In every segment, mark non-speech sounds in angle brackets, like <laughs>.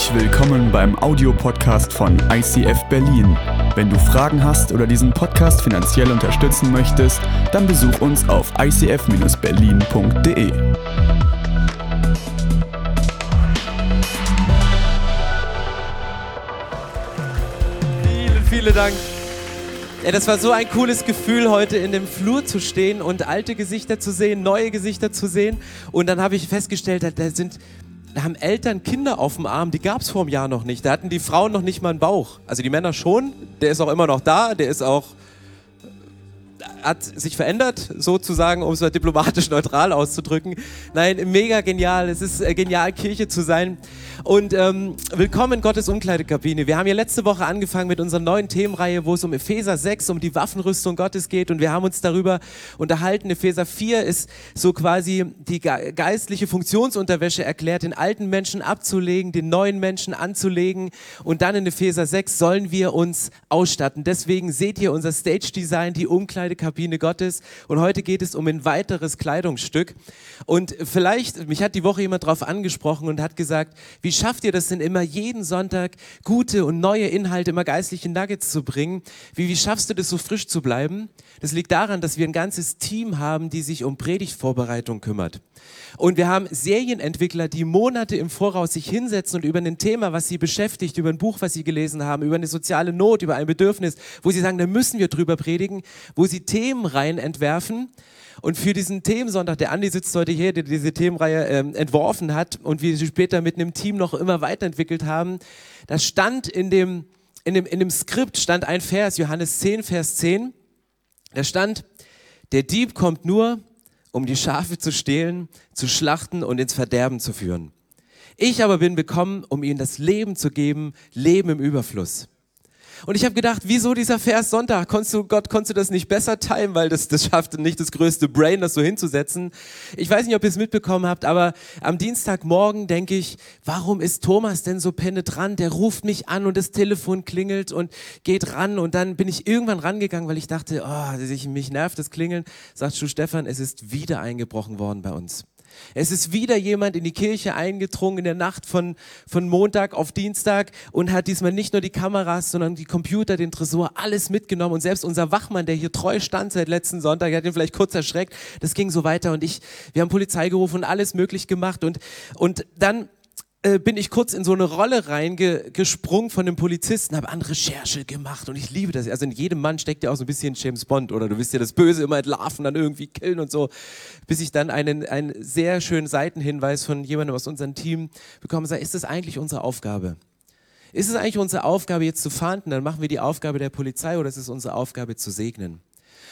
Herzlich willkommen beim Audiopodcast von ICF Berlin. Wenn du Fragen hast oder diesen Podcast finanziell unterstützen möchtest, dann besuch uns auf icf-berlin.de. Vielen, vielen Dank. Ja, das war so ein cooles Gefühl, heute in dem Flur zu stehen und alte Gesichter zu sehen, neue Gesichter zu sehen. Und dann habe ich festgestellt, da sind da haben Eltern Kinder auf dem Arm, die gab es vor einem Jahr noch nicht. Da hatten die Frauen noch nicht mal einen Bauch. Also die Männer schon, der ist auch immer noch da, der ist auch hat sich verändert, sozusagen, um es mal diplomatisch <laughs> neutral auszudrücken. Nein, mega genial. Es ist äh, genial, Kirche zu sein. Und ähm, willkommen in Gottes Umkleidekabine. Wir haben ja letzte Woche angefangen mit unserer neuen Themenreihe, wo es um Epheser 6, um die Waffenrüstung Gottes geht. Und wir haben uns darüber unterhalten. Epheser 4 ist so quasi die geistliche Funktionsunterwäsche erklärt, den alten Menschen abzulegen, den neuen Menschen anzulegen. Und dann in Epheser 6 sollen wir uns ausstatten. Deswegen seht ihr unser Stage-Design, die Umkleidekabine Kabine Gottes. Und heute geht es um ein weiteres Kleidungsstück. Und vielleicht, mich hat die Woche jemand darauf angesprochen und hat gesagt, wie schafft ihr das denn immer jeden Sonntag gute und neue Inhalte, immer geistliche Nuggets zu bringen? Wie, wie schaffst du das so frisch zu bleiben? Das liegt daran, dass wir ein ganzes Team haben, die sich um Predigtvorbereitung kümmert. Und wir haben Serienentwickler, die Monate im Voraus sich hinsetzen und über ein Thema, was sie beschäftigt, über ein Buch, was sie gelesen haben, über eine soziale Not, über ein Bedürfnis, wo sie sagen, da müssen wir drüber predigen, wo sie Themenreihen entwerfen. Und für diesen Themensonntag, der Andi sitzt heute hier, der diese Themenreihe ähm, entworfen hat und wir sie später mit einem Team noch immer weiterentwickelt haben, da stand in dem, in dem, in dem Skript stand ein Vers, Johannes 10, Vers 10, da stand, der Dieb kommt nur, um die Schafe zu stehlen, zu schlachten und ins Verderben zu führen. Ich aber bin gekommen, um ihnen das Leben zu geben, Leben im Überfluss. Und ich habe gedacht, wieso dieser Vers Sonntag? Konntest du, Gott, konntest du das nicht besser timen, weil das, das schafft nicht das größte Brain, das so hinzusetzen. Ich weiß nicht, ob ihr es mitbekommen habt, aber am Dienstagmorgen denke ich, warum ist Thomas denn so penetrant? Der ruft mich an und das Telefon klingelt und geht ran und dann bin ich irgendwann rangegangen, weil ich dachte, oh, mich nervt das Klingeln. Sagst du, Stefan, es ist wieder eingebrochen worden bei uns. Es ist wieder jemand in die Kirche eingedrungen in der Nacht von, von Montag auf Dienstag und hat diesmal nicht nur die Kameras, sondern die Computer, den Tresor, alles mitgenommen. Und selbst unser Wachmann, der hier treu stand seit letzten Sonntag, hat ihn vielleicht kurz erschreckt. Das ging so weiter und ich, wir haben Polizei gerufen und alles möglich gemacht. Und, und dann äh, bin ich kurz in so eine Rolle reingesprungen von dem Polizisten, habe an Recherche gemacht und ich liebe das. Also in jedem Mann steckt ja auch so ein bisschen James Bond oder du wisst ja das Böse immer entlarven, dann irgendwie killen und so, bis ich dann einen, einen sehr schönen Seitenhinweis von jemandem aus unserem Team bekomme, sage, ist das eigentlich unsere Aufgabe? Ist es eigentlich unsere Aufgabe jetzt zu fahnden, dann machen wir die Aufgabe der Polizei oder ist es unsere Aufgabe zu segnen?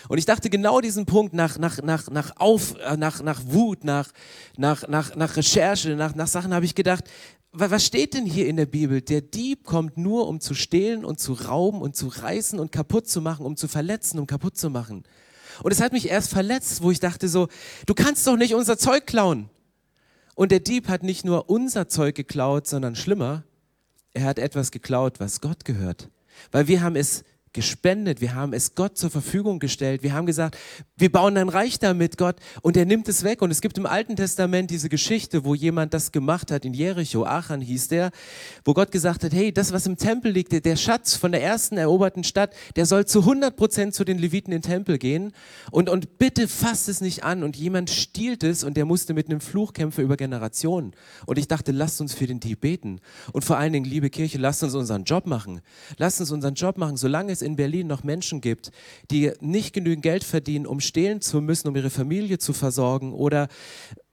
Und ich dachte genau diesen Punkt nach, nach, nach, nach, Auf, äh, nach, nach Wut, nach, nach, nach, nach Recherche, nach, nach Sachen habe ich gedacht, was steht denn hier in der Bibel? Der Dieb kommt nur, um zu stehlen und zu rauben und zu reißen und kaputt zu machen, um zu verletzen, um kaputt zu machen. Und es hat mich erst verletzt, wo ich dachte so, du kannst doch nicht unser Zeug klauen. Und der Dieb hat nicht nur unser Zeug geklaut, sondern schlimmer, er hat etwas geklaut, was Gott gehört. Weil wir haben es gespendet, wir haben es Gott zur Verfügung gestellt, wir haben gesagt, wir bauen ein Reich damit, Gott, und er nimmt es weg. Und es gibt im Alten Testament diese Geschichte, wo jemand das gemacht hat, in Jericho, Achan hieß der, wo Gott gesagt hat, hey, das, was im Tempel liegt, der Schatz von der ersten eroberten Stadt, der soll zu 100 Prozent zu den Leviten in den Tempel gehen und, und bitte fasst es nicht an. Und jemand stiehlt es und der musste mit einem Fluch kämpfen über Generationen. Und ich dachte, lasst uns für den Dieb beten. Und vor allen Dingen, liebe Kirche, lasst uns unseren Job machen. Lasst uns unseren Job machen, solange es es in Berlin noch Menschen gibt, die nicht genügend Geld verdienen, um stehlen zu müssen, um ihre Familie zu versorgen oder,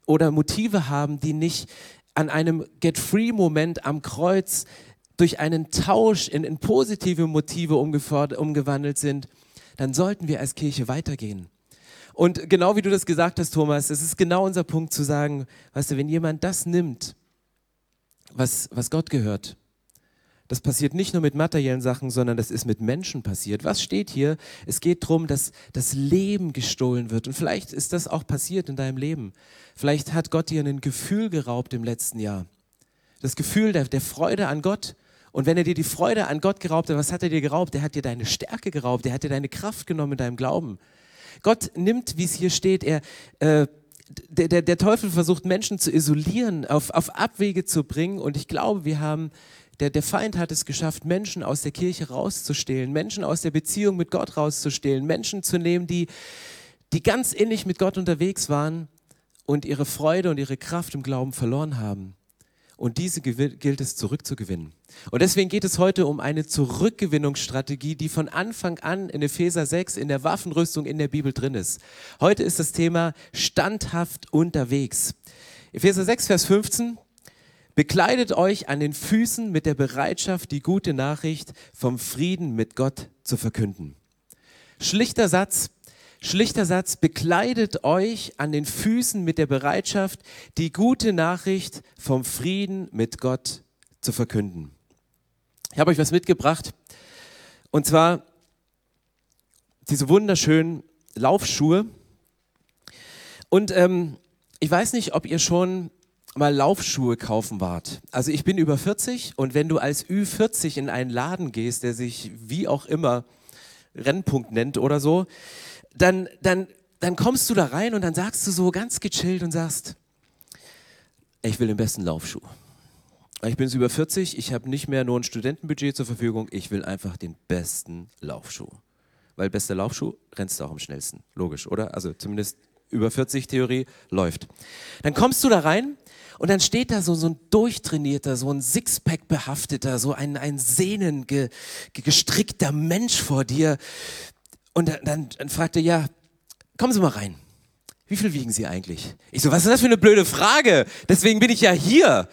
oder Motive haben, die nicht an einem Get-Free-Moment am Kreuz durch einen Tausch in, in positive Motive umgewandelt sind, dann sollten wir als Kirche weitergehen. Und genau wie du das gesagt hast, Thomas, es ist genau unser Punkt zu sagen, weißt du, wenn jemand das nimmt, was, was Gott gehört, das passiert nicht nur mit materiellen Sachen, sondern das ist mit Menschen passiert. Was steht hier? Es geht darum, dass das Leben gestohlen wird. Und vielleicht ist das auch passiert in deinem Leben. Vielleicht hat Gott dir ein Gefühl geraubt im letzten Jahr. Das Gefühl der, der Freude an Gott. Und wenn er dir die Freude an Gott geraubt hat, was hat er dir geraubt? Er hat dir deine Stärke geraubt. Er hat dir deine Kraft genommen in deinem Glauben. Gott nimmt, wie es hier steht, er, äh, der, der, der Teufel versucht Menschen zu isolieren, auf, auf Abwege zu bringen. Und ich glaube, wir haben, der, der Feind hat es geschafft, Menschen aus der Kirche rauszustehlen, Menschen aus der Beziehung mit Gott rauszustehlen, Menschen zu nehmen, die, die ganz innig mit Gott unterwegs waren und ihre Freude und ihre Kraft im Glauben verloren haben. Und diese gilt es zurückzugewinnen. Und deswegen geht es heute um eine Zurückgewinnungsstrategie, die von Anfang an in Epheser 6 in der Waffenrüstung in der Bibel drin ist. Heute ist das Thema standhaft unterwegs. Epheser 6, Vers 15. Bekleidet euch an den Füßen mit der Bereitschaft, die gute Nachricht vom Frieden mit Gott zu verkünden. Schlichter Satz, Schlichter Satz, bekleidet euch an den Füßen mit der Bereitschaft, die gute Nachricht vom Frieden mit Gott zu verkünden. Ich habe euch was mitgebracht und zwar diese wunderschönen Laufschuhe. Und ähm, ich weiß nicht, ob ihr schon mal Laufschuhe kaufen wart. Also ich bin über 40 und wenn du als Ü40 in einen Laden gehst, der sich wie auch immer Rennpunkt nennt oder so, dann, dann, dann kommst du da rein und dann sagst du so ganz gechillt und sagst, ich will den besten Laufschuh. Ich bin jetzt über 40, ich habe nicht mehr nur ein Studentenbudget zur Verfügung, ich will einfach den besten Laufschuh. Weil bester Laufschuh rennst du auch am schnellsten. Logisch, oder? Also zumindest über 40 Theorie läuft. Dann kommst du da rein und dann steht da so, so ein durchtrainierter, so ein Sixpack behafteter, so ein, ein sehnengestrickter Mensch vor dir, und dann, dann fragte er, ja, kommen Sie mal rein. Wie viel wiegen Sie eigentlich? Ich so, was ist das für eine blöde Frage? Deswegen bin ich ja hier.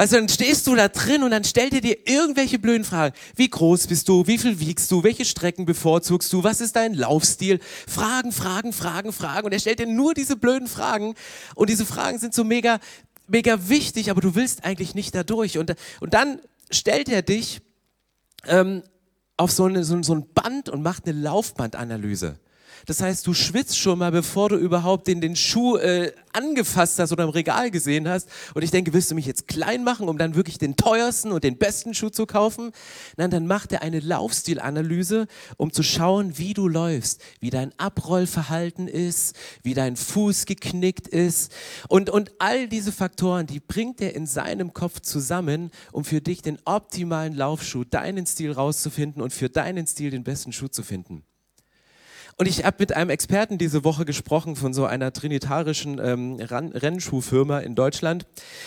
Also dann stehst du da drin und dann stellt er dir irgendwelche blöden Fragen. Wie groß bist du? Wie viel wiegst du? Welche Strecken bevorzugst du? Was ist dein Laufstil? Fragen, Fragen, Fragen, Fragen. Und er stellt dir nur diese blöden Fragen. Und diese Fragen sind so mega, mega wichtig, aber du willst eigentlich nicht da durch. Und, und dann stellt er dich ähm, auf so, eine, so, so ein Band und macht eine Laufbandanalyse. Das heißt, du schwitzt schon mal, bevor du überhaupt den, den Schuh äh, angefasst hast oder im Regal gesehen hast. Und ich denke, willst du mich jetzt klein machen, um dann wirklich den teuersten und den besten Schuh zu kaufen? Nein, dann macht er eine Laufstilanalyse, um zu schauen, wie du läufst, wie dein Abrollverhalten ist, wie dein Fuß geknickt ist. Und, und all diese Faktoren, die bringt er in seinem Kopf zusammen, um für dich den optimalen Laufschuh, deinen Stil rauszufinden und für deinen Stil den besten Schuh zu finden. Und ich habe mit einem Experten diese Woche gesprochen von so einer trinitarischen ähm, Rennschuhfirma in Deutschland.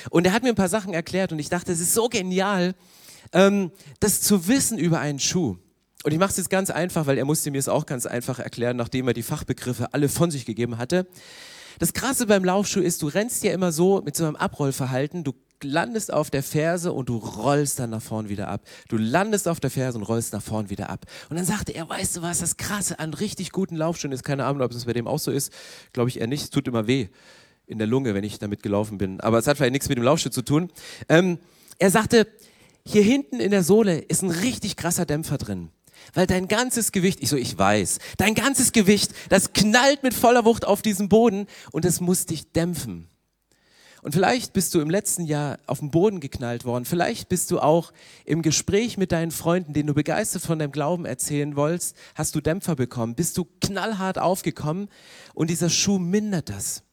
Und er hat mir ein paar Sachen erklärt und ich dachte, es ist so genial, ähm, das zu wissen über einen Schuh. Und ich mache es jetzt ganz einfach, weil er musste mir es auch ganz einfach erklären, nachdem er die Fachbegriffe alle von sich gegeben hatte. Das Krasse beim Laufschuh ist, du rennst ja immer so mit so einem Abrollverhalten, du landest auf der Ferse und du rollst dann nach vorn wieder ab. Du landest auf der Ferse und rollst nach vorn wieder ab. Und dann sagte er, weißt du was, das Krasse an richtig guten Laufschuhen ist, keine Ahnung, ob es bei dem auch so ist, glaube ich eher nicht, tut immer weh in der Lunge, wenn ich damit gelaufen bin. Aber es hat vielleicht nichts mit dem Laufschuh zu tun. Ähm, er sagte, hier hinten in der Sohle ist ein richtig krasser Dämpfer drin. Weil dein ganzes Gewicht, ich so, ich weiß, dein ganzes Gewicht, das knallt mit voller Wucht auf diesen Boden und es muss dich dämpfen. Und vielleicht bist du im letzten Jahr auf den Boden geknallt worden. Vielleicht bist du auch im Gespräch mit deinen Freunden, denen du begeistert von deinem Glauben erzählen wolltest, hast du Dämpfer bekommen. Bist du knallhart aufgekommen und dieser Schuh mindert das.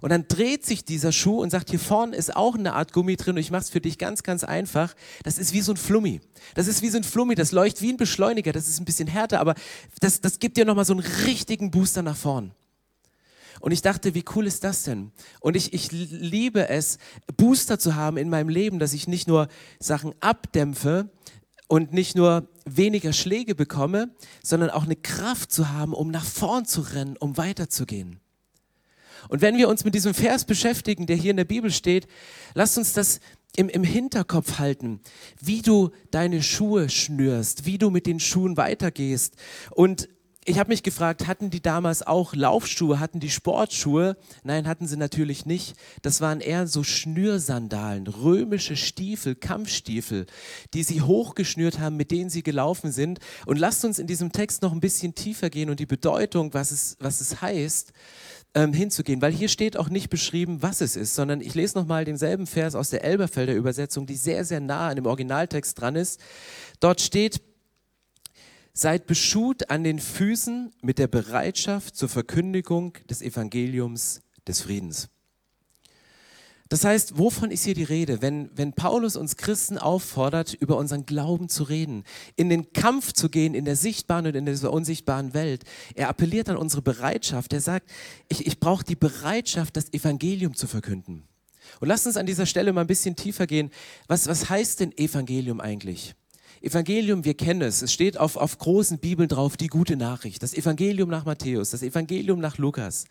Und dann dreht sich dieser Schuh und sagt, hier vorne ist auch eine Art Gummi drin und ich mache es für dich ganz, ganz einfach. Das ist wie so ein Flummi. Das ist wie so ein Flummi, das leuchtet wie ein Beschleuniger, das ist ein bisschen härter, aber das, das gibt dir nochmal so einen richtigen Booster nach vorn. Und ich dachte, wie cool ist das denn? Und ich, ich liebe es, Booster zu haben in meinem Leben, dass ich nicht nur Sachen abdämpfe und nicht nur weniger Schläge bekomme, sondern auch eine Kraft zu haben, um nach vorn zu rennen, um weiterzugehen. Und wenn wir uns mit diesem Vers beschäftigen, der hier in der Bibel steht, lasst uns das im, im Hinterkopf halten, wie du deine Schuhe schnürst, wie du mit den Schuhen weitergehst. Und ich habe mich gefragt, hatten die damals auch Laufschuhe, hatten die Sportschuhe? Nein, hatten sie natürlich nicht. Das waren eher so Schnürsandalen, römische Stiefel, Kampfstiefel, die sie hochgeschnürt haben, mit denen sie gelaufen sind. Und lasst uns in diesem Text noch ein bisschen tiefer gehen und die Bedeutung, was es, was es heißt, ähm, hinzugehen, weil hier steht auch nicht beschrieben, was es ist, sondern ich lese nochmal denselben Vers aus der Elberfelder Übersetzung, die sehr, sehr nah an dem Originaltext dran ist. Dort steht, Seid beschut an den Füßen mit der Bereitschaft zur Verkündigung des Evangeliums des Friedens. Das heißt, wovon ist hier die Rede? Wenn, wenn Paulus uns Christen auffordert, über unseren Glauben zu reden, in den Kampf zu gehen, in der sichtbaren und in der unsichtbaren Welt, er appelliert an unsere Bereitschaft. Er sagt, ich, ich brauche die Bereitschaft, das Evangelium zu verkünden. Und lasst uns an dieser Stelle mal ein bisschen tiefer gehen. Was, was heißt denn Evangelium eigentlich? Evangelium, wir kennen es. Es steht auf, auf großen Bibeln drauf, die gute Nachricht. Das Evangelium nach Matthäus, das Evangelium nach Lukas.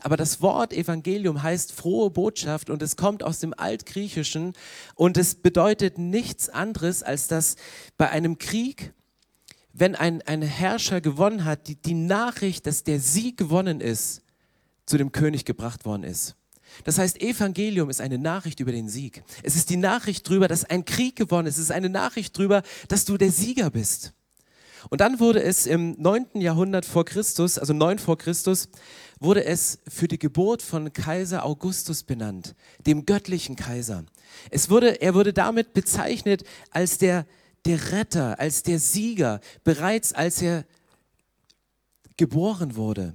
Aber das Wort Evangelium heißt frohe Botschaft und es kommt aus dem Altgriechischen und es bedeutet nichts anderes, als dass bei einem Krieg, wenn ein, ein Herrscher gewonnen hat, die, die Nachricht, dass der Sieg gewonnen ist, zu dem König gebracht worden ist. Das heißt, Evangelium ist eine Nachricht über den Sieg. Es ist die Nachricht darüber, dass ein Krieg gewonnen ist. Es ist eine Nachricht darüber, dass du der Sieger bist. Und dann wurde es im 9. Jahrhundert vor Christus, also 9 vor Christus, wurde es für die Geburt von Kaiser Augustus benannt, dem göttlichen Kaiser. Es wurde, er wurde damit bezeichnet als der, der Retter, als der Sieger, bereits als er geboren wurde.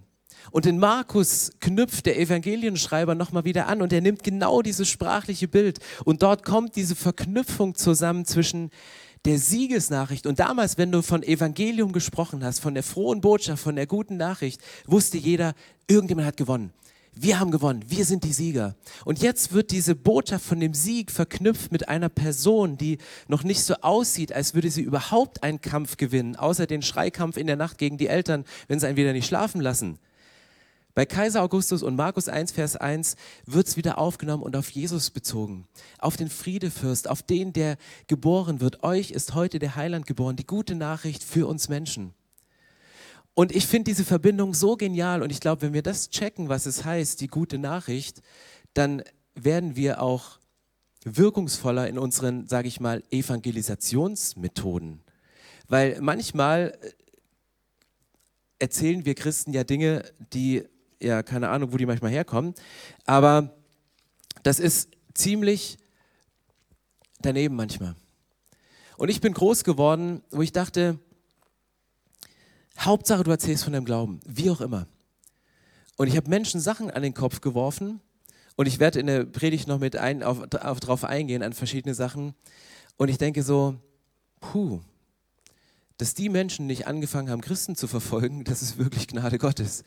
Und in Markus knüpft der Evangelienschreiber nochmal wieder an und er nimmt genau dieses sprachliche Bild. Und dort kommt diese Verknüpfung zusammen zwischen der Siegesnachricht. Und damals, wenn du von Evangelium gesprochen hast, von der frohen Botschaft, von der guten Nachricht, wusste jeder, irgendjemand hat gewonnen. Wir haben gewonnen, wir sind die Sieger. Und jetzt wird diese Botschaft von dem Sieg verknüpft mit einer Person, die noch nicht so aussieht, als würde sie überhaupt einen Kampf gewinnen, außer den Schreikampf in der Nacht gegen die Eltern, wenn sie einen wieder nicht schlafen lassen. Bei Kaiser Augustus und Markus 1, Vers 1 wird es wieder aufgenommen und auf Jesus bezogen. Auf den Friedefürst, auf den, der geboren wird. Euch ist heute der Heiland geboren, die gute Nachricht für uns Menschen. Und ich finde diese Verbindung so genial und ich glaube, wenn wir das checken, was es heißt, die gute Nachricht, dann werden wir auch wirkungsvoller in unseren, sage ich mal, Evangelisationsmethoden. Weil manchmal äh, erzählen wir Christen ja Dinge, die ja, keine Ahnung, wo die manchmal herkommen. Aber das ist ziemlich daneben manchmal. Und ich bin groß geworden, wo ich dachte, Hauptsache, du erzählst von deinem Glauben, wie auch immer. Und ich habe Menschen Sachen an den Kopf geworfen und ich werde in der Predigt noch mit ein, auf, auf, drauf eingehen, an verschiedene Sachen. Und ich denke so, puh, dass die Menschen nicht angefangen haben, Christen zu verfolgen, <laughs> das ist wirklich Gnade Gottes.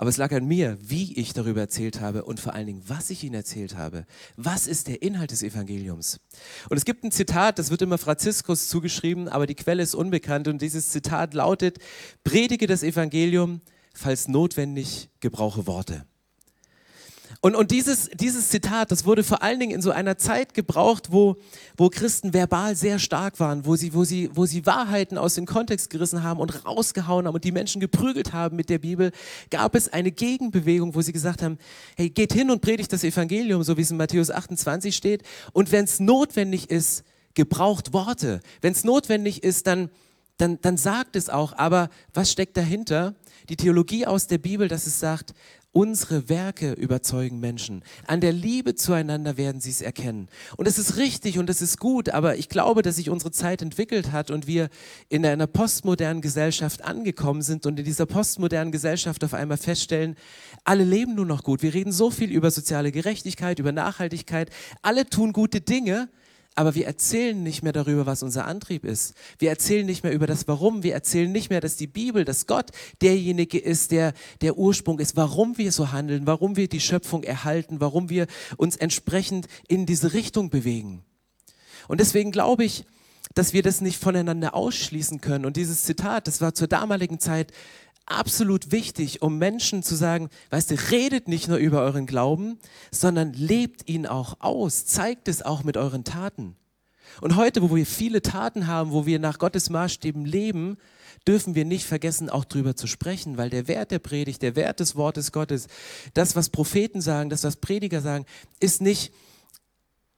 Aber es lag an mir, wie ich darüber erzählt habe und vor allen Dingen, was ich ihnen erzählt habe. Was ist der Inhalt des Evangeliums? Und es gibt ein Zitat, das wird immer Franziskus zugeschrieben, aber die Quelle ist unbekannt. Und dieses Zitat lautet, predige das Evangelium, falls notwendig, gebrauche Worte. Und, und dieses, dieses Zitat, das wurde vor allen Dingen in so einer Zeit gebraucht, wo, wo Christen verbal sehr stark waren, wo sie, wo, sie, wo sie Wahrheiten aus dem Kontext gerissen haben und rausgehauen haben und die Menschen geprügelt haben mit der Bibel, gab es eine Gegenbewegung, wo sie gesagt haben, hey, geht hin und predigt das Evangelium, so wie es in Matthäus 28 steht. Und wenn es notwendig ist, gebraucht Worte. Wenn es notwendig ist, dann, dann, dann sagt es auch. Aber was steckt dahinter? Die Theologie aus der Bibel, dass es sagt, Unsere Werke überzeugen Menschen. An der Liebe zueinander werden sie es erkennen. Und es ist richtig und es ist gut, aber ich glaube, dass sich unsere Zeit entwickelt hat und wir in einer postmodernen Gesellschaft angekommen sind und in dieser postmodernen Gesellschaft auf einmal feststellen, alle leben nur noch gut. Wir reden so viel über soziale Gerechtigkeit, über Nachhaltigkeit. Alle tun gute Dinge, aber wir erzählen nicht mehr darüber, was unser Antrieb ist. Wir erzählen nicht mehr über das Warum. Wir erzählen nicht mehr, dass die Bibel, dass Gott derjenige ist, der der Ursprung ist, warum wir so handeln, warum wir die Schöpfung erhalten, warum wir uns entsprechend in diese Richtung bewegen. Und deswegen glaube ich, dass wir das nicht voneinander ausschließen können. Und dieses Zitat, das war zur damaligen Zeit absolut wichtig, um Menschen zu sagen, weißt du, redet nicht nur über euren Glauben, sondern lebt ihn auch aus, zeigt es auch mit euren Taten. Und heute, wo wir viele Taten haben, wo wir nach Gottes Maßstäben leben, dürfen wir nicht vergessen, auch drüber zu sprechen, weil der Wert der Predigt, der Wert des Wortes Gottes, das, was Propheten sagen, das, was Prediger sagen, ist nicht,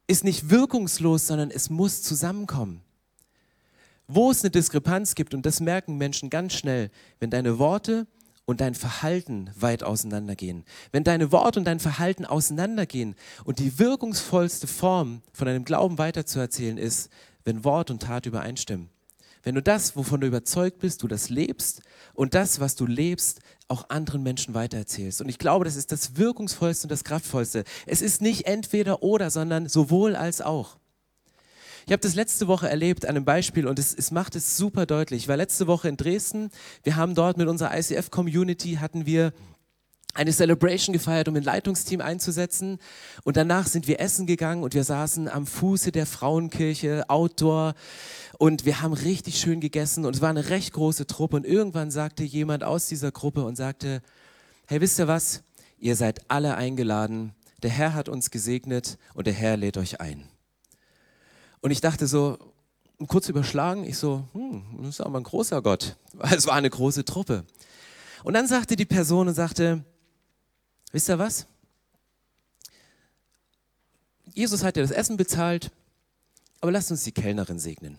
ist nicht wirkungslos, sondern es muss zusammenkommen. Wo es eine Diskrepanz gibt, und das merken Menschen ganz schnell, wenn deine Worte und dein Verhalten weit auseinandergehen. Wenn deine Worte und dein Verhalten auseinandergehen und die wirkungsvollste Form von deinem Glauben weiterzuerzählen ist, wenn Wort und Tat übereinstimmen. Wenn du das, wovon du überzeugt bist, du das lebst und das, was du lebst, auch anderen Menschen weitererzählst. Und ich glaube, das ist das Wirkungsvollste und das Kraftvollste. Es ist nicht entweder oder, sondern sowohl als auch. Ich habe das letzte Woche erlebt an einem Beispiel und es, es macht es super deutlich. Ich war letzte Woche in Dresden. Wir haben dort mit unserer ICF-Community hatten wir eine Celebration gefeiert, um ein Leitungsteam einzusetzen. Und danach sind wir essen gegangen und wir saßen am Fuße der Frauenkirche, Outdoor. Und wir haben richtig schön gegessen und es war eine recht große Truppe. Und irgendwann sagte jemand aus dieser Gruppe und sagte, hey, wisst ihr was? Ihr seid alle eingeladen. Der Herr hat uns gesegnet und der Herr lädt euch ein. Und ich dachte so, kurz überschlagen, ich so, hm, das ist aber ein großer Gott. <laughs> Es war eine große Truppe. Und dann sagte die Person und sagte, wisst ihr was? Jesus hat ja das Essen bezahlt, aber lasst uns die Kellnerin segnen.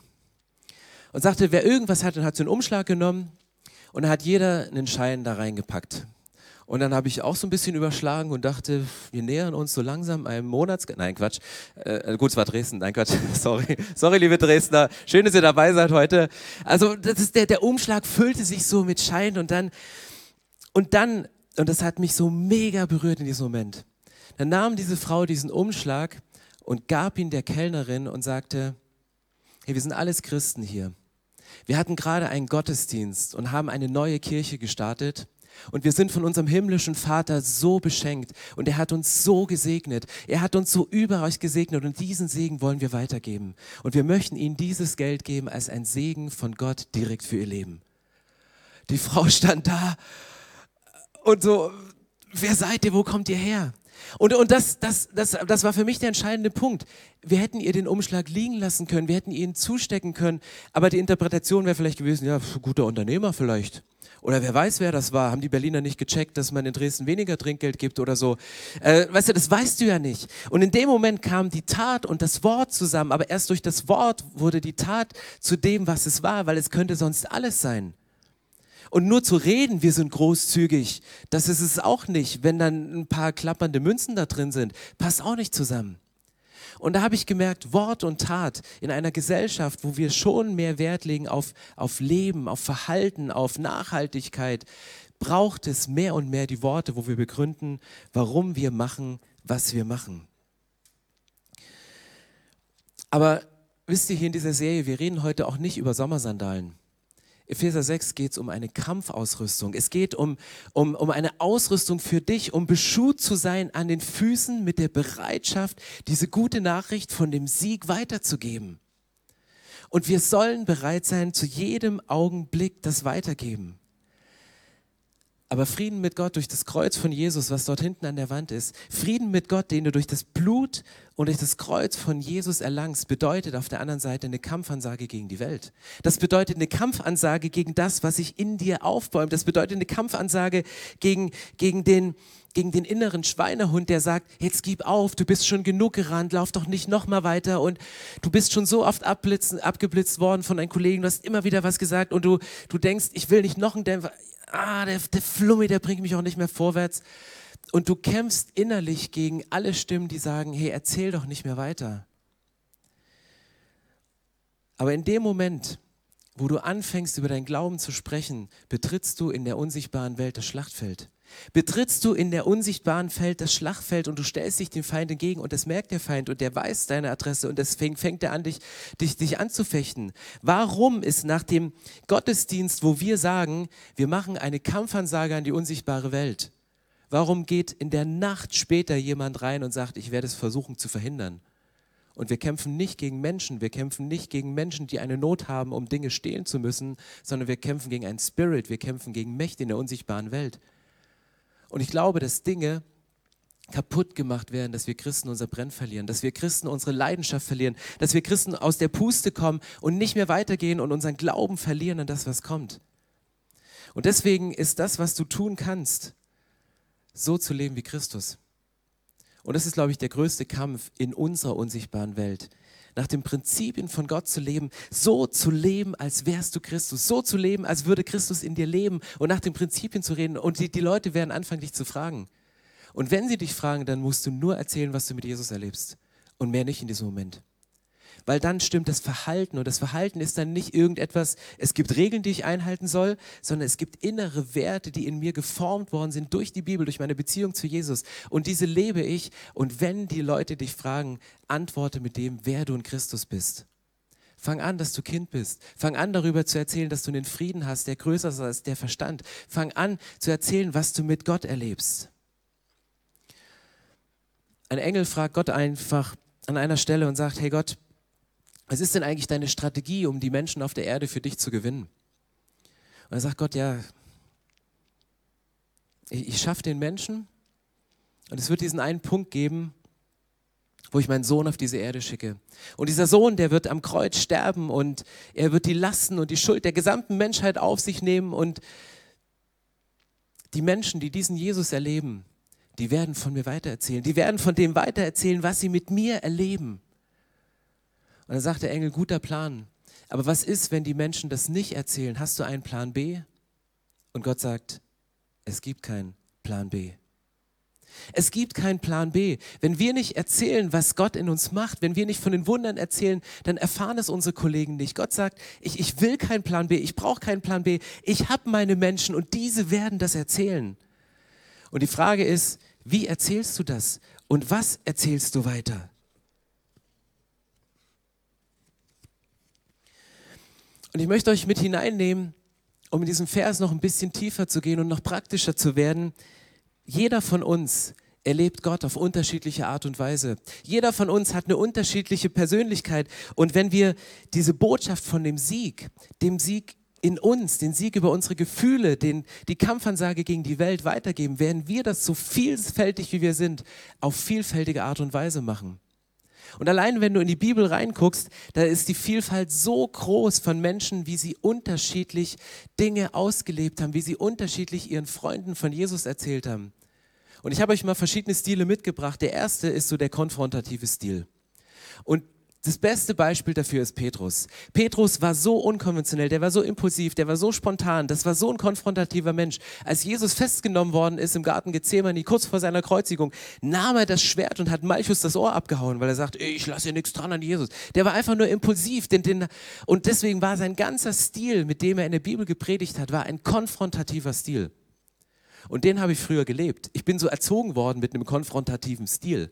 Und sagte, wer irgendwas hat, dann hat sie einen Umschlag genommen und hat jeder einen Schein da reingepackt. Und dann habe ich auch so ein bisschen überschlagen und dachte, wir nähern uns so langsam einem Monats... Nein, Quatsch. Äh, gut, es war Dresden. Nein, Quatsch. <laughs> Sorry. Sorry, liebe Dresdner. Schön, dass ihr dabei seid heute. Also das ist der, der Umschlag füllte sich so mit Schein und dann... Und dann, und das hat mich so mega berührt in diesem Moment, dann nahm diese Frau diesen Umschlag und gab ihn der Kellnerin und sagte, hey, wir sind alles Christen hier. Wir hatten gerade einen Gottesdienst und haben eine neue Kirche gestartet und wir sind von unserem himmlischen Vater so beschenkt und er hat uns so gesegnet. Er hat uns so über euch gesegnet und diesen Segen wollen wir weitergeben. Und wir möchten ihnen dieses Geld geben als ein Segen von Gott direkt für ihr Leben. Die Frau stand da und so, wer seid ihr, wo kommt ihr her? Und, und das, das, das, das war für mich der entscheidende Punkt. Wir hätten ihr den Umschlag liegen lassen können, wir hätten ihn zustecken können, aber die Interpretation wäre vielleicht gewesen, ja, guter Unternehmer vielleicht. Oder wer weiß, wer das war. Haben die Berliner nicht gecheckt, dass man in Dresden weniger Trinkgeld gibt oder so? Äh, weißt du, das weißt du ja nicht. Und in dem Moment kam die Tat und das Wort zusammen. Aber erst durch das Wort wurde die Tat zu dem, was es war, weil es könnte sonst alles sein. Und nur zu reden, wir sind großzügig, das ist es auch nicht. Wenn dann ein paar klappernde Münzen da drin sind, passt auch nicht zusammen. Und da habe ich gemerkt, Wort und Tat in einer Gesellschaft, wo wir schon mehr Wert legen auf, auf Leben, auf Verhalten, auf Nachhaltigkeit, braucht es mehr und mehr die Worte, wo wir begründen, warum wir machen, was wir machen. Aber wisst ihr, hier in dieser Serie, wir reden heute auch nicht über Sommersandalen. Epheser 6 geht es um eine Kampfausrüstung. Es geht um, um, um eine Ausrüstung für dich, um beschut zu sein an den Füßen mit der Bereitschaft, diese gute Nachricht von dem Sieg weiterzugeben. Und wir sollen bereit sein, zu jedem Augenblick das weitergeben. Aber Frieden mit Gott durch das Kreuz von Jesus, was dort hinten an der Wand ist, Frieden mit Gott, den du durch das Blut und durch das Kreuz von Jesus erlangst, bedeutet auf der anderen Seite eine Kampfansage gegen die Welt. Das bedeutet eine Kampfansage gegen das, was sich in dir aufbäumt. Das bedeutet eine Kampfansage gegen, gegen den, gegen den inneren Schweinehund, der sagt, jetzt gib auf, du bist schon genug gerannt, lauf doch nicht noch mal weiter und du bist schon so oft abgeblitzt worden von deinen Kollegen, du hast immer wieder was gesagt und du, du denkst, ich will nicht noch einen Dämpfer, ah, der, der Flummi, der bringt mich auch nicht mehr vorwärts. Und du kämpfst innerlich gegen alle Stimmen, die sagen, hey, erzähl doch nicht mehr weiter. Aber in dem Moment, wo du anfängst, über deinen Glauben zu sprechen, betrittst du in der unsichtbaren Welt das Schlachtfeld. Betrittst du in der unsichtbaren Feld das Schlachtfeld und du stellst dich dem Feind entgegen und das merkt der Feind und der weiß deine Adresse und deswegen fängt er an, dich, dich, dich anzufechten. Warum ist nach dem Gottesdienst, wo wir sagen, wir machen eine Kampfansage an die unsichtbare Welt, warum geht in der Nacht später jemand rein und sagt, ich werde es versuchen zu verhindern? Und wir kämpfen nicht gegen Menschen, wir kämpfen nicht gegen Menschen, die eine Not haben, um Dinge stehlen zu müssen, sondern wir kämpfen gegen einen Spirit, wir kämpfen gegen Mächte in der unsichtbaren Welt. Und ich glaube, dass Dinge kaputt gemacht werden, dass wir Christen unser Brenn verlieren, dass wir Christen unsere Leidenschaft verlieren, dass wir Christen aus der Puste kommen und nicht mehr weitergehen und unseren Glauben verlieren an das, was kommt. Und deswegen ist das, was du tun kannst, so zu leben wie Christus. Und das ist, glaube ich, der größte Kampf in unserer unsichtbaren Welt nach den Prinzipien von Gott zu leben, so zu leben, als wärst du Christus, so zu leben, als würde Christus in dir leben und nach den Prinzipien zu reden. Und die, die Leute werden anfangen, dich zu fragen. Und wenn sie dich fragen, dann musst du nur erzählen, was du mit Jesus erlebst und mehr nicht in diesem Moment. Weil dann stimmt das Verhalten und das Verhalten ist dann nicht irgendetwas, es gibt Regeln, die ich einhalten soll, sondern es gibt innere Werte, die in mir geformt worden sind durch die Bibel, durch meine Beziehung zu Jesus und diese lebe ich und wenn die Leute dich fragen, antworte mit dem, wer du in Christus bist. Fang an, dass du Kind bist. Fang an, darüber zu erzählen, dass du einen Frieden hast, der größer ist als der Verstand. Fang an, zu erzählen, was du mit Gott erlebst. Ein Engel fragt Gott einfach an einer Stelle und sagt, hey Gott, was ist denn eigentlich deine Strategie, um die Menschen auf der Erde für dich zu gewinnen? Und dann sagt Gott, ja, ich, ich schaffe den Menschen und es wird diesen einen Punkt geben, wo ich meinen Sohn auf diese Erde schicke. Und dieser Sohn, der wird am Kreuz sterben und er wird die Lasten und die Schuld der gesamten Menschheit auf sich nehmen und die Menschen, die diesen Jesus erleben, die werden von mir weitererzählen. Die werden von dem weitererzählen, was sie mit mir erleben. Und dann sagt der Engel, guter Plan. Aber was ist, wenn die Menschen das nicht erzählen? Hast du einen Plan B? Und Gott sagt, es gibt keinen Plan B. Es gibt keinen Plan B. Wenn wir nicht erzählen, was Gott in uns macht, wenn wir nicht von den Wundern erzählen, dann erfahren es unsere Kollegen nicht. Gott sagt, ich, ich will keinen Plan B, ich brauche keinen Plan B. Ich habe meine Menschen und diese werden das erzählen. Und die Frage ist, wie erzählst du das und was erzählst du weiter? Und ich möchte euch mit hineinnehmen, um in diesem Vers noch ein bisschen tiefer zu gehen und noch praktischer zu werden. Jeder von uns erlebt Gott auf unterschiedliche Art und Weise. Jeder von uns hat eine unterschiedliche Persönlichkeit. Und wenn wir diese Botschaft von dem Sieg, dem Sieg in uns, den Sieg über unsere Gefühle, den, die Kampfansage gegen die Welt weitergeben, werden wir das so vielfältig wie wir sind, auf vielfältige Art und Weise machen. Und allein wenn du in die Bibel reinguckst, da ist die Vielfalt so groß von Menschen, wie sie unterschiedlich Dinge ausgelebt haben, wie sie unterschiedlich ihren Freunden von Jesus erzählt haben. Und ich habe euch mal verschiedene Stile mitgebracht. Der erste ist so der konfrontative Stil. Und das beste Beispiel dafür ist Petrus. Petrus war so unkonventionell, der war so impulsiv, der war so spontan, das war so ein konfrontativer Mensch. Als Jesus festgenommen worden ist im Garten Gethsemane, kurz vor seiner Kreuzigung, nahm er das Schwert und hat Malchus das Ohr abgehauen, weil er sagt, ich lasse hier nichts dran an Jesus. Der war einfach nur impulsiv. Den, den, und deswegen war sein ganzer Stil, mit dem er in der Bibel gepredigt hat, war ein konfrontativer Stil. Und den habe ich früher gelebt. Ich bin so erzogen worden mit einem konfrontativen Stil.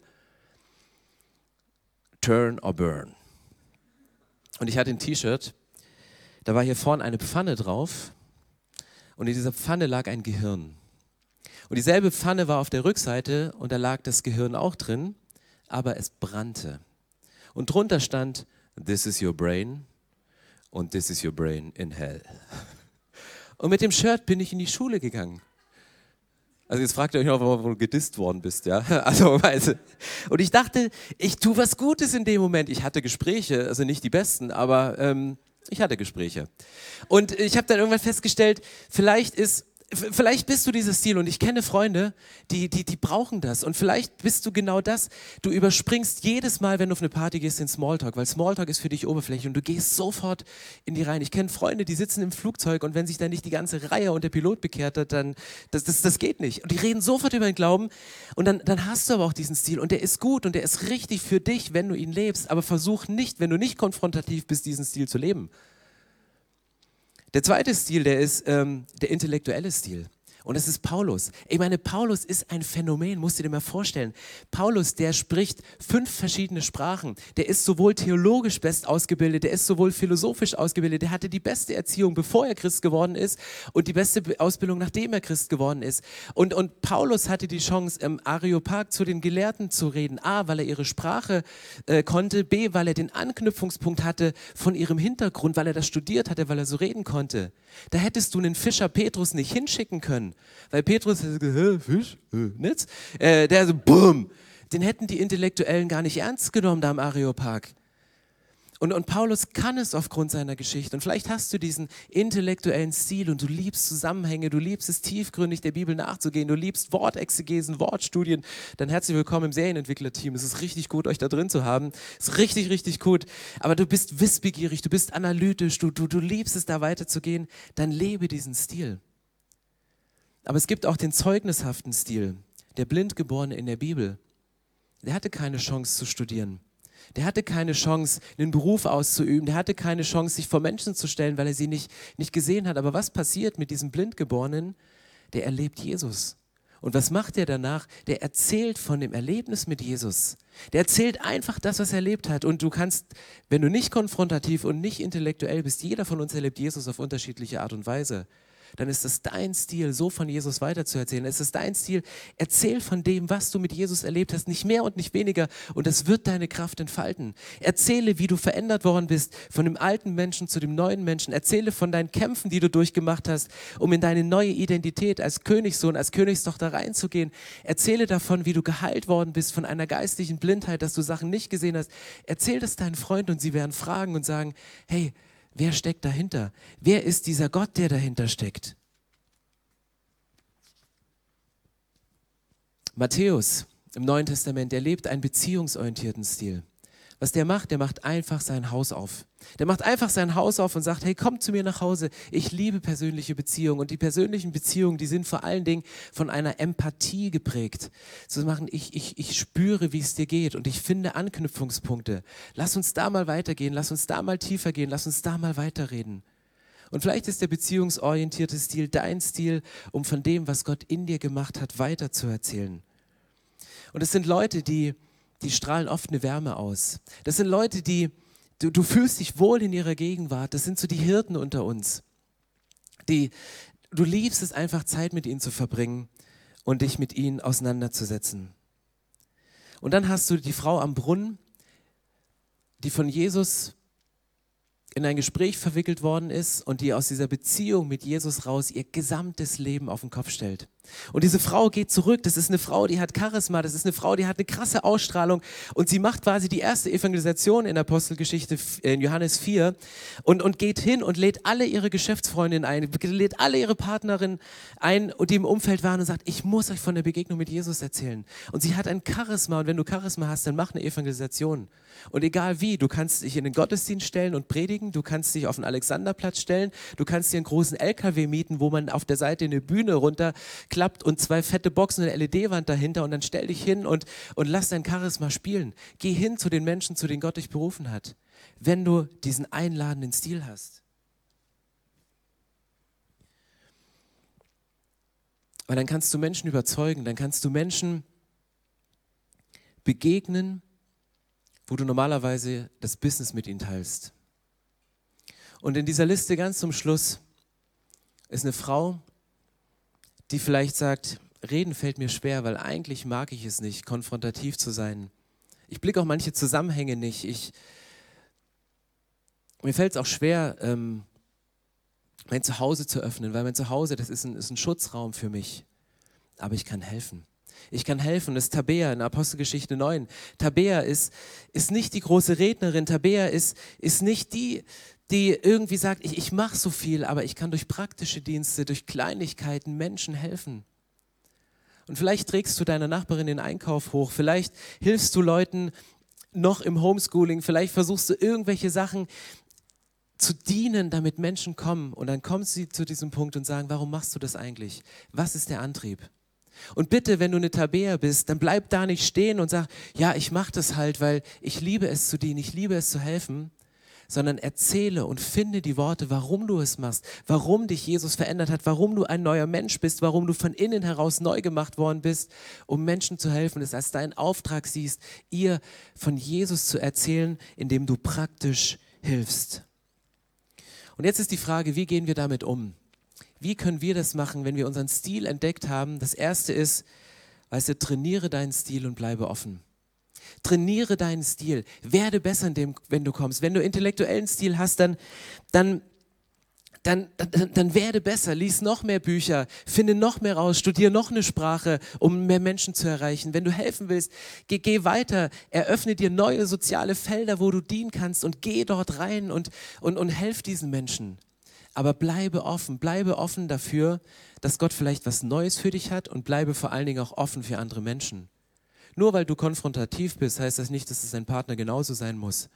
Turn or Burn. Und ich hatte ein T-Shirt, da war hier vorne eine Pfanne drauf und in dieser Pfanne lag ein Gehirn. Und dieselbe Pfanne war auf der Rückseite und da lag das Gehirn auch drin, aber es brannte. Und drunter stand, This is your brain und This is your brain in hell. Und mit dem Shirt bin ich in die Schule gegangen. Also jetzt fragt ihr euch noch, warum du gedisst worden bist, ja. <laughs> Also, weißt Und ich dachte, ich tue was Gutes in dem Moment. Ich hatte Gespräche, also nicht die besten, aber ähm, ich hatte Gespräche. Und ich habe dann irgendwann festgestellt, vielleicht ist vielleicht bist du dieses Stil und ich kenne Freunde, die, die, die brauchen das. Und vielleicht bist du genau das. Du überspringst jedes Mal, wenn du auf eine Party gehst, den Smalltalk, weil Smalltalk ist für dich Oberfläche und du gehst sofort in die Reihen. Ich kenne Freunde, die sitzen im Flugzeug und wenn sich dann nicht die ganze Reihe und der Pilot bekehrt hat, dann, das, das, das geht nicht. Und die reden sofort über den Glauben und dann, dann hast du aber auch diesen Stil und der ist gut und der ist richtig für dich, wenn du ihn lebst. Aber versuch nicht, wenn du nicht konfrontativ bist, diesen Stil zu leben. Der zweite Stil, der ist ähm, der intellektuelle Stil. Und das ist Paulus. Ich meine, Paulus ist ein Phänomen, musst du dir mal vorstellen. Paulus, der spricht fünf verschiedene Sprachen. Der ist sowohl theologisch best ausgebildet, der ist sowohl philosophisch ausgebildet, der hatte die beste Erziehung, bevor er Christ geworden ist und die beste Ausbildung, nachdem er Christ geworden ist. Und, und Paulus hatte die Chance, im Areopag zu den Gelehrten zu reden. A, weil er ihre Sprache äh, konnte. B, weil er den Anknüpfungspunkt hatte von ihrem Hintergrund, weil er das studiert hatte, weil er so reden konnte. Da hättest du einen Fischer Petrus nicht hinschicken können. Weil Petrus Fisch, Netz. Äh, der so, bumm. Den hätten die Intellektuellen gar nicht ernst genommen da im Areopag. Und, und Paulus kann es aufgrund seiner Geschichte. Und vielleicht hast du diesen intellektuellen Stil und du liebst Zusammenhänge, du liebst es tiefgründig der Bibel nachzugehen, du liebst Wortexegesen, Wortstudien. Dann herzlich willkommen im Serienentwicklerteam. Es ist richtig gut, euch da drin zu haben. Es ist richtig, richtig gut. Aber du bist wissbegierig, du bist analytisch, du, du, du liebst es, da weiterzugehen. Dann lebe diesen Stil. Aber es gibt auch den zeugnishaften Stil. Der Blindgeborene in der Bibel, der hatte keine Chance zu studieren. Der hatte keine Chance, einen Beruf auszuüben. Der hatte keine Chance, sich vor Menschen zu stellen, weil er sie nicht, nicht gesehen hat. Aber was passiert mit diesem Blindgeborenen? Der erlebt Jesus. Und was macht er danach? Der erzählt von dem Erlebnis mit Jesus. Der erzählt einfach das, was er erlebt hat. Und du kannst, wenn du nicht konfrontativ und nicht intellektuell bist, jeder von uns erlebt Jesus auf unterschiedliche Art und Weise dann ist es dein Stil, so von Jesus weiterzuerzählen. Es ist dein Stil, erzähl von dem, was du mit Jesus erlebt hast, nicht mehr und nicht weniger. Und es wird deine Kraft entfalten. Erzähle, wie du verändert worden bist, von dem alten Menschen zu dem neuen Menschen. Erzähle von deinen Kämpfen, die du durchgemacht hast, um in deine neue Identität als Königssohn, als Königstochter reinzugehen. Erzähle davon, wie du geheilt worden bist von einer geistlichen Blindheit, dass du Sachen nicht gesehen hast. Erzähl das deinen Freunden und sie werden fragen und sagen, hey, Wer steckt dahinter? Wer ist dieser Gott, der dahinter steckt? Matthäus im Neuen Testament, der lebt einen beziehungsorientierten Stil. Was der macht, der macht einfach sein Haus auf. Der macht einfach sein Haus auf und sagt, hey, komm zu mir nach Hause. Ich liebe persönliche Beziehungen. Und die persönlichen Beziehungen, die sind vor allen Dingen von einer Empathie geprägt. Zu machen, ich, ich, ich spüre, wie es dir geht und ich finde Anknüpfungspunkte. Lass uns da mal weitergehen, lass uns da mal tiefer gehen, lass uns da mal weiterreden. Und vielleicht ist der beziehungsorientierte Stil dein Stil, um von dem, was Gott in dir gemacht hat, weiterzuerzählen. Und es sind Leute, die die strahlen oft eine Wärme aus. Das sind Leute, die, du, du fühlst dich wohl in ihrer Gegenwart. Das sind so die Hirten unter uns. Die, du liebst es einfach, Zeit mit ihnen zu verbringen und dich mit ihnen auseinanderzusetzen. Und dann hast du die Frau am Brunnen, die von Jesus in ein Gespräch verwickelt worden ist und die aus dieser Beziehung mit Jesus raus ihr gesamtes Leben auf den Kopf stellt. Und diese Frau geht zurück. Das ist eine Frau, die hat Charisma. Das ist eine Frau, die hat eine krasse Ausstrahlung. Und sie macht quasi die erste Evangelisation in Apostelgeschichte in Johannes 4 und, und geht hin und lädt alle ihre Geschäftsfreundinnen ein, lädt alle ihre Partnerinnen ein, die im Umfeld waren und sagt, ich muss euch von der Begegnung mit Jesus erzählen. Und sie hat ein Charisma. Und wenn du Charisma hast, dann mach eine Evangelisation. Und egal wie, du kannst dich in den Gottesdienst stellen und predigen. Du kannst dich auf den Alexanderplatz stellen. Du kannst dir einen großen LKW mieten, wo man auf der Seite eine Bühne runter klappt und zwei fette Boxen und eine LED-Wand dahinter und dann stell dich hin und, und lass dein Charisma spielen. Geh hin zu den Menschen, zu denen Gott dich berufen hat, wenn du diesen einladenden Stil hast. Weil dann kannst du Menschen überzeugen, dann kannst du Menschen begegnen, wo du normalerweise das Business mit ihnen teilst. Und in dieser Liste ganz zum Schluss ist eine Frau, die vielleicht sagt, reden fällt mir schwer, weil eigentlich mag ich es nicht, konfrontativ zu sein. Ich blicke auch manche Zusammenhänge nicht. Ich, mir fällt es auch schwer, ähm, mein Zuhause zu öffnen, weil mein Zuhause, das ist ein, ist ein Schutzraum für mich. Aber ich kann helfen. Ich kann helfen. Das ist Tabea in Apostelgeschichte 9. Tabea ist, ist nicht die große Rednerin. Tabea ist, ist nicht die, die irgendwie sagt, ich, ich mache so viel, aber ich kann durch praktische Dienste, durch Kleinigkeiten Menschen helfen. Und vielleicht trägst du deiner Nachbarin den Einkauf hoch, vielleicht hilfst du Leuten noch im Homeschooling, vielleicht versuchst du irgendwelche Sachen zu dienen, damit Menschen kommen. Und dann kommen sie zu diesem Punkt und sagen, warum machst du das eigentlich? Was ist der Antrieb? Und bitte, wenn du eine Tabea bist, dann bleib da nicht stehen und sag, ja, ich mache das halt, weil ich liebe es zu dienen, ich liebe es zu helfen, sondern erzähle und finde die Worte, warum du es machst, warum dich Jesus verändert hat, warum du ein neuer Mensch bist, warum du von innen heraus neu gemacht worden bist, um Menschen zu helfen, es als deinen Auftrag siehst, ihr von Jesus zu erzählen, indem du praktisch hilfst. Und jetzt ist die Frage, wie gehen wir damit um? Wie können wir das machen, wenn wir unseren Stil entdeckt haben? Das erste ist, weißt du, trainiere deinen Stil und bleibe offen. Trainiere deinen Stil. Werde besser in dem, wenn du kommst. Wenn du intellektuellen Stil hast, dann, dann, dann, dann, dann werde besser. Lies noch mehr Bücher. Finde noch mehr raus. Studiere noch eine Sprache, um mehr Menschen zu erreichen. Wenn du helfen willst, geh, geh weiter. Eröffne dir neue soziale Felder, wo du dienen kannst und geh dort rein und, und, und helf diesen Menschen. Aber bleibe offen. Bleibe offen dafür, dass Gott vielleicht was Neues für dich hat und bleibe vor allen Dingen auch offen für andere Menschen. Nur weil du konfrontativ bist, heißt das nicht, dass es dein Partner genauso sein muss.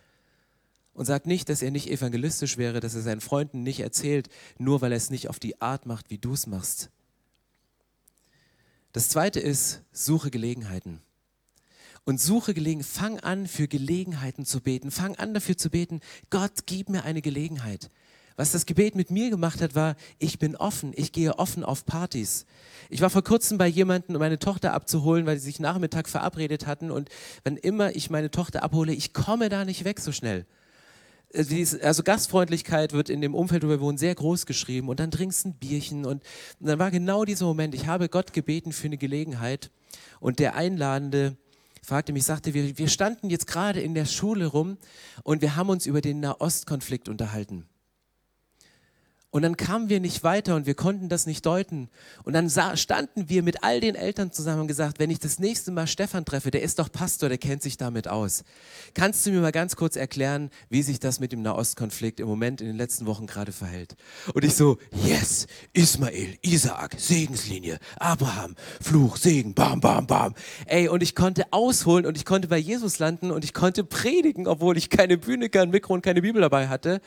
Und sag nicht, dass er nicht evangelistisch wäre, dass er seinen Freunden nicht erzählt, nur weil er es nicht auf die Art macht, wie du es machst. Das zweite ist, suche Gelegenheiten. und suche Gelegenheit. Fang an, für Gelegenheiten zu beten. Fang an, dafür zu beten. Gott, gib mir eine Gelegenheit. Was das Gebet mit mir gemacht hat, war, ich bin offen, ich gehe offen auf Partys. Ich war vor kurzem bei jemandem, um meine Tochter abzuholen, weil sie sich Nachmittag verabredet hatten. Und wenn immer ich meine Tochter abhole, ich komme da nicht weg so schnell. Also Gastfreundlichkeit wird in dem Umfeld, wo wir wohnen, sehr groß geschrieben. Und dann trinkst du ein Bierchen. Und, und dann war genau dieser Moment, ich habe Gott gebeten für eine Gelegenheit. Und der Einladende fragte mich, sagte, wir, wir standen jetzt gerade in der Schule rum und wir haben uns über den Nahostkonflikt unterhalten. Und dann kamen wir nicht weiter und wir konnten das nicht deuten. Und dann standen wir mit all den Eltern zusammen und gesagt, wenn ich das nächste Mal Stefan treffe, der ist doch Pastor, der kennt sich damit aus. Kannst du mir mal ganz kurz erklären, wie sich das mit dem Nahostkonflikt im Moment in den letzten Wochen gerade verhält? Und ich so, yes, Ismael, Isaak, Segenslinie, Abraham, Fluch, Segen, bam, bam, bam. Ey, und ich konnte ausholen und ich konnte bei Jesus landen und ich konnte predigen, obwohl ich keine Bühne, kein Mikro und keine Bibel dabei hatte,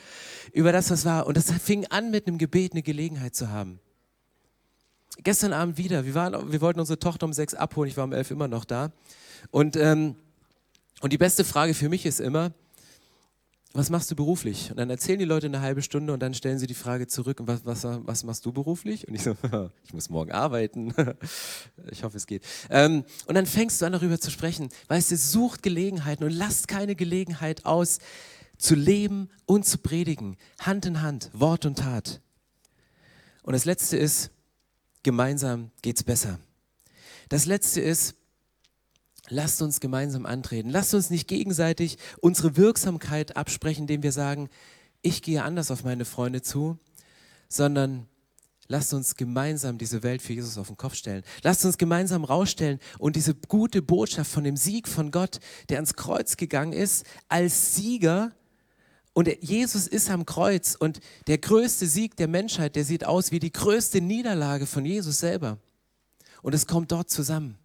über das, was war. Und das fing an mit mit einem Gebet eine Gelegenheit zu haben. Gestern Abend wieder, wir, waren, wir wollten unsere Tochter um sechs abholen, ich war um elf immer noch da. Und, ähm, und die beste Frage für mich ist immer, was machst du beruflich? Und dann erzählen die Leute eine halbe Stunde und dann stellen sie die Frage zurück, was, was, was machst du beruflich? Und ich so, <laughs> ich muss morgen arbeiten. <laughs> ich hoffe, es geht. Ähm, und dann fängst du an, darüber zu sprechen. Weißt du, sucht Gelegenheiten und lasst keine Gelegenheit aus, zu leben und zu predigen, Hand in Hand, Wort und Tat. Und das Letzte ist, gemeinsam geht's besser. Das Letzte ist, lasst uns gemeinsam antreten. Lasst uns nicht gegenseitig unsere Wirksamkeit absprechen, indem wir sagen, ich gehe anders auf meine Freunde zu, sondern lasst uns gemeinsam diese Welt für Jesus auf den Kopf stellen. Lasst uns gemeinsam rausstellen und diese gute Botschaft von dem Sieg von Gott, der ans Kreuz gegangen ist, als Sieger und Jesus ist am Kreuz und der größte Sieg der Menschheit, der sieht aus wie die größte Niederlage von Jesus selber. Und es kommt dort zusammen.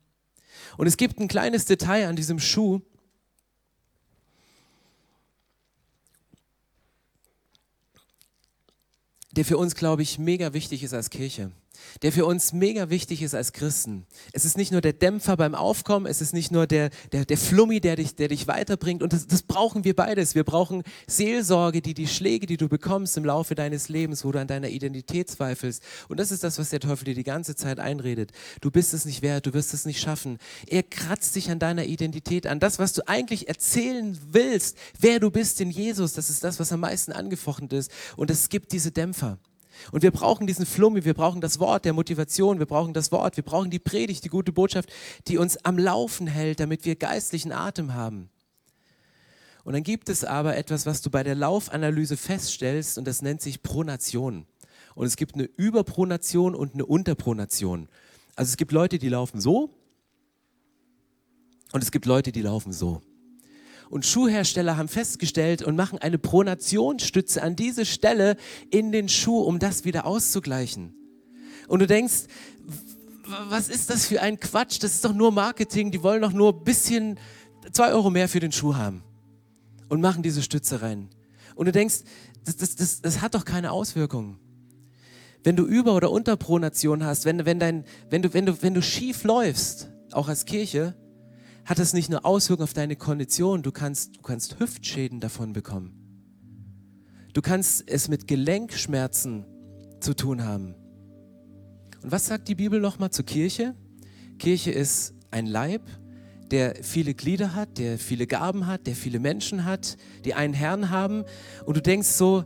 Und es gibt ein kleines Detail an diesem Schuh. der für uns, glaube ich, mega wichtig ist als Kirche der für uns mega wichtig ist als Christen. Es ist nicht nur der Dämpfer beim Aufkommen, es ist nicht nur der, der, der Flummi, der dich, der dich weiterbringt. Und das, das brauchen wir beides. Wir brauchen Seelsorge, die die Schläge, die du bekommst im Laufe deines Lebens, wo du an deiner Identität zweifelst. Und das ist das, was der Teufel dir die ganze Zeit einredet. Du bist es nicht wert, du wirst es nicht schaffen. Er kratzt dich an deiner Identität an. Das, was du eigentlich erzählen willst, wer du bist in Jesus, das ist das, was am meisten angefochten ist. Und es gibt diese Dämpfer. Und wir brauchen diesen Flummi, wir brauchen das Wort der Motivation, wir brauchen das Wort, wir brauchen die Predigt, die gute Botschaft, die uns am Laufen hält, damit wir geistlichen Atem haben. Und dann gibt es aber etwas, was du bei der Laufanalyse feststellst, und das nennt sich Pronation. Und es gibt eine Überpronation und eine Unterpronation. Also es gibt Leute, die laufen so, und es gibt Leute, die laufen so. Und Schuhhersteller haben festgestellt und machen eine Pronationsstütze an diese Stelle in den Schuh, um das wieder auszugleichen. Und du denkst, was ist das für ein Quatsch? Das ist doch nur Marketing. Die wollen doch nur ein bisschen zwei Euro mehr für den Schuh haben und machen diese Stütze rein. Und du denkst, das, das, das, das hat doch keine Auswirkungen. Wenn du Über- oder Unterpronation hast, wenn, wenn, dein, wenn, du, wenn, du, wenn du schief läufst, auch als Kirche, hat das nicht nur Auswirkungen auf deine Kondition, du kannst, du kannst Hüftschäden davon bekommen. Du kannst es mit Gelenkschmerzen zu tun haben. Und was sagt die Bibel nochmal zur Kirche? Kirche ist ein Leib, der viele Glieder hat, der viele Gaben hat, der viele Menschen hat, die einen Herrn haben. Und du denkst so,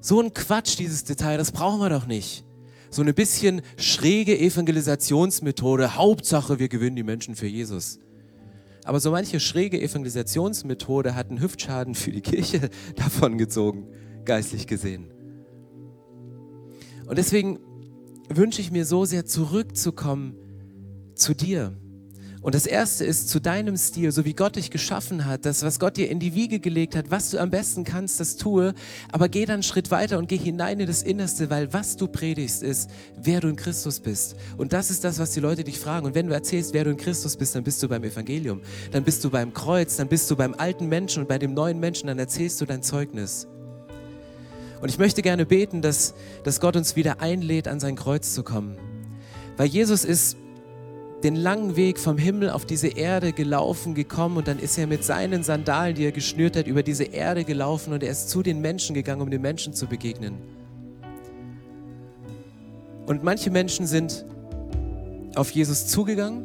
so ein Quatsch, dieses Detail, das brauchen wir doch nicht. So eine bisschen schräge Evangelisationsmethode. Hauptsache, wir gewinnen die Menschen für Jesus. Aber so manche schräge Evangelisationsmethode hat einen Hüftschaden für die Kirche <laughs> davongezogen, geistlich gesehen. Und deswegen wünsche ich mir so sehr zurückzukommen zu dir und das erste ist zu deinem Stil, so wie Gott dich geschaffen hat, das, was Gott dir in die Wiege gelegt hat, was du am besten kannst, das tue. Aber geh dann einen Schritt weiter und geh hinein in das Innerste, weil was du predigst, ist, wer du in Christus bist. Und das ist das, was die Leute dich fragen. Und wenn du erzählst, wer du in Christus bist, dann bist du beim Evangelium. Dann bist du beim Kreuz, dann bist du beim alten Menschen und bei dem neuen Menschen, dann erzählst du dein Zeugnis. Und ich möchte gerne beten, dass, dass Gott uns wieder einlädt, an sein Kreuz zu kommen. Weil Jesus ist den langen Weg vom Himmel auf diese Erde gelaufen, gekommen und dann ist er mit seinen Sandalen, die er geschnürt hat, über diese Erde gelaufen und er ist zu den Menschen gegangen, um den Menschen zu begegnen. Und manche Menschen sind auf Jesus zugegangen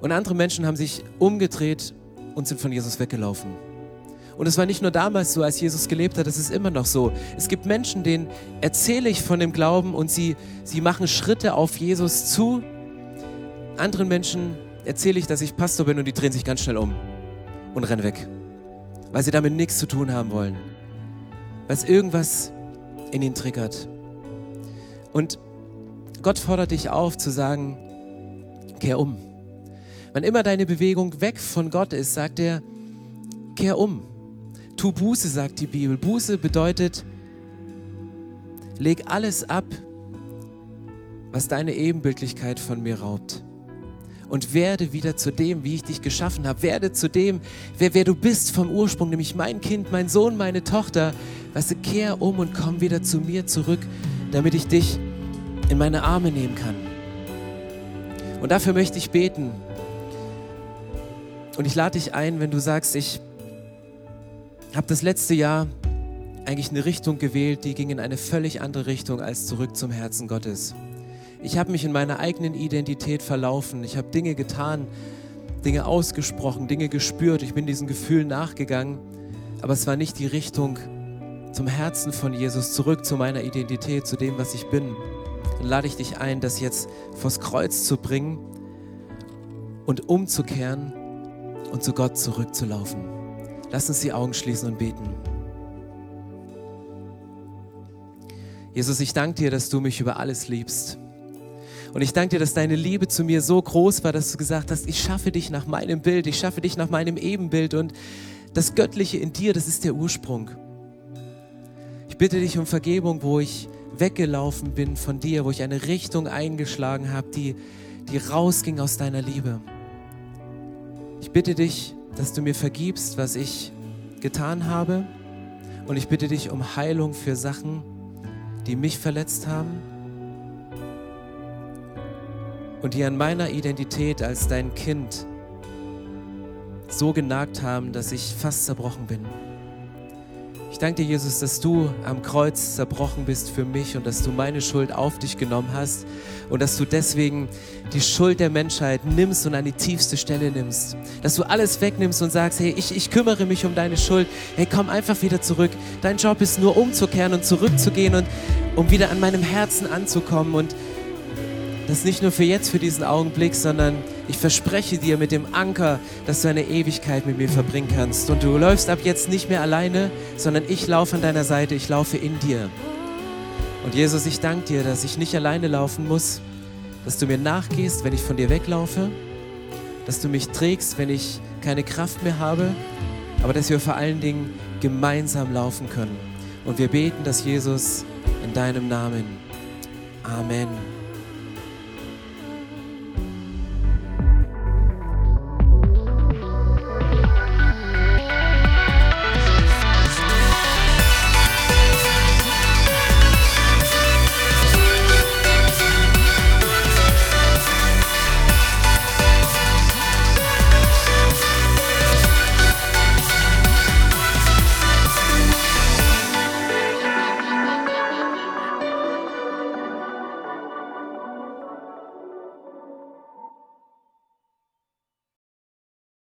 und andere Menschen haben sich umgedreht und sind von Jesus weggelaufen. Und es war nicht nur damals so, als Jesus gelebt hat, es ist immer noch so. Es gibt Menschen, denen erzähle ich von dem Glauben und sie, sie machen Schritte auf Jesus zu. Anderen Menschen erzähle ich, dass ich Pastor bin und die drehen sich ganz schnell um und rennen weg, weil sie damit nichts zu tun haben wollen, weil es irgendwas in ihnen triggert. Und Gott fordert dich auf zu sagen, kehr um. Wann immer deine Bewegung weg von Gott ist, sagt er, kehr um. Tu Buße, sagt die Bibel. Buße bedeutet, leg alles ab, was deine Ebenbildlichkeit von mir raubt. Und werde wieder zu dem, wie ich dich geschaffen habe. Werde zu dem, wer, wer du bist vom Ursprung, nämlich mein Kind, mein Sohn, meine Tochter. Weißt du, kehr um und komm wieder zu mir zurück, damit ich dich in meine Arme nehmen kann. Und dafür möchte ich beten. Und ich lade dich ein, wenn du sagst, ich habe das letzte Jahr eigentlich eine Richtung gewählt, die ging in eine völlig andere Richtung als zurück zum Herzen Gottes. Ich habe mich in meiner eigenen Identität verlaufen. Ich habe Dinge getan, Dinge ausgesprochen, Dinge gespürt. Ich bin diesen Gefühlen nachgegangen. Aber es war nicht die Richtung zum Herzen von Jesus, zurück zu meiner Identität, zu dem, was ich bin. Dann lade ich dich ein, das jetzt vors Kreuz zu bringen und umzukehren und zu Gott zurückzulaufen. Lass uns die Augen schließen und beten. Jesus, ich danke dir, dass du mich über alles liebst. Und ich danke dir, dass deine Liebe zu mir so groß war, dass du gesagt hast, ich schaffe dich nach meinem Bild, ich schaffe dich nach meinem Ebenbild und das Göttliche in dir, das ist der Ursprung. Ich bitte dich um Vergebung, wo ich weggelaufen bin von dir, wo ich eine Richtung eingeschlagen habe, die, die rausging aus deiner Liebe. Ich bitte dich, dass du mir vergibst, was ich getan habe. Und ich bitte dich um Heilung für Sachen, die mich verletzt haben und die an meiner Identität als dein Kind so genagt haben, dass ich fast zerbrochen bin. Ich danke dir, Jesus, dass du am Kreuz zerbrochen bist für mich und dass du meine Schuld auf dich genommen hast und dass du deswegen die Schuld der Menschheit nimmst und an die tiefste Stelle nimmst. Dass du alles wegnimmst und sagst, hey, ich, ich kümmere mich um deine Schuld. Hey, komm einfach wieder zurück. Dein Job ist nur umzukehren und zurückzugehen und um wieder an meinem Herzen anzukommen und das nicht nur für jetzt, für diesen Augenblick, sondern ich verspreche dir mit dem Anker, dass du eine Ewigkeit mit mir verbringen kannst. Und du läufst ab jetzt nicht mehr alleine, sondern ich laufe an deiner Seite, ich laufe in dir. Und Jesus, ich danke dir, dass ich nicht alleine laufen muss, dass du mir nachgehst, wenn ich von dir weglaufe, dass du mich trägst, wenn ich keine Kraft mehr habe, aber dass wir vor allen Dingen gemeinsam laufen können. Und wir beten das, Jesus, in deinem Namen. Amen.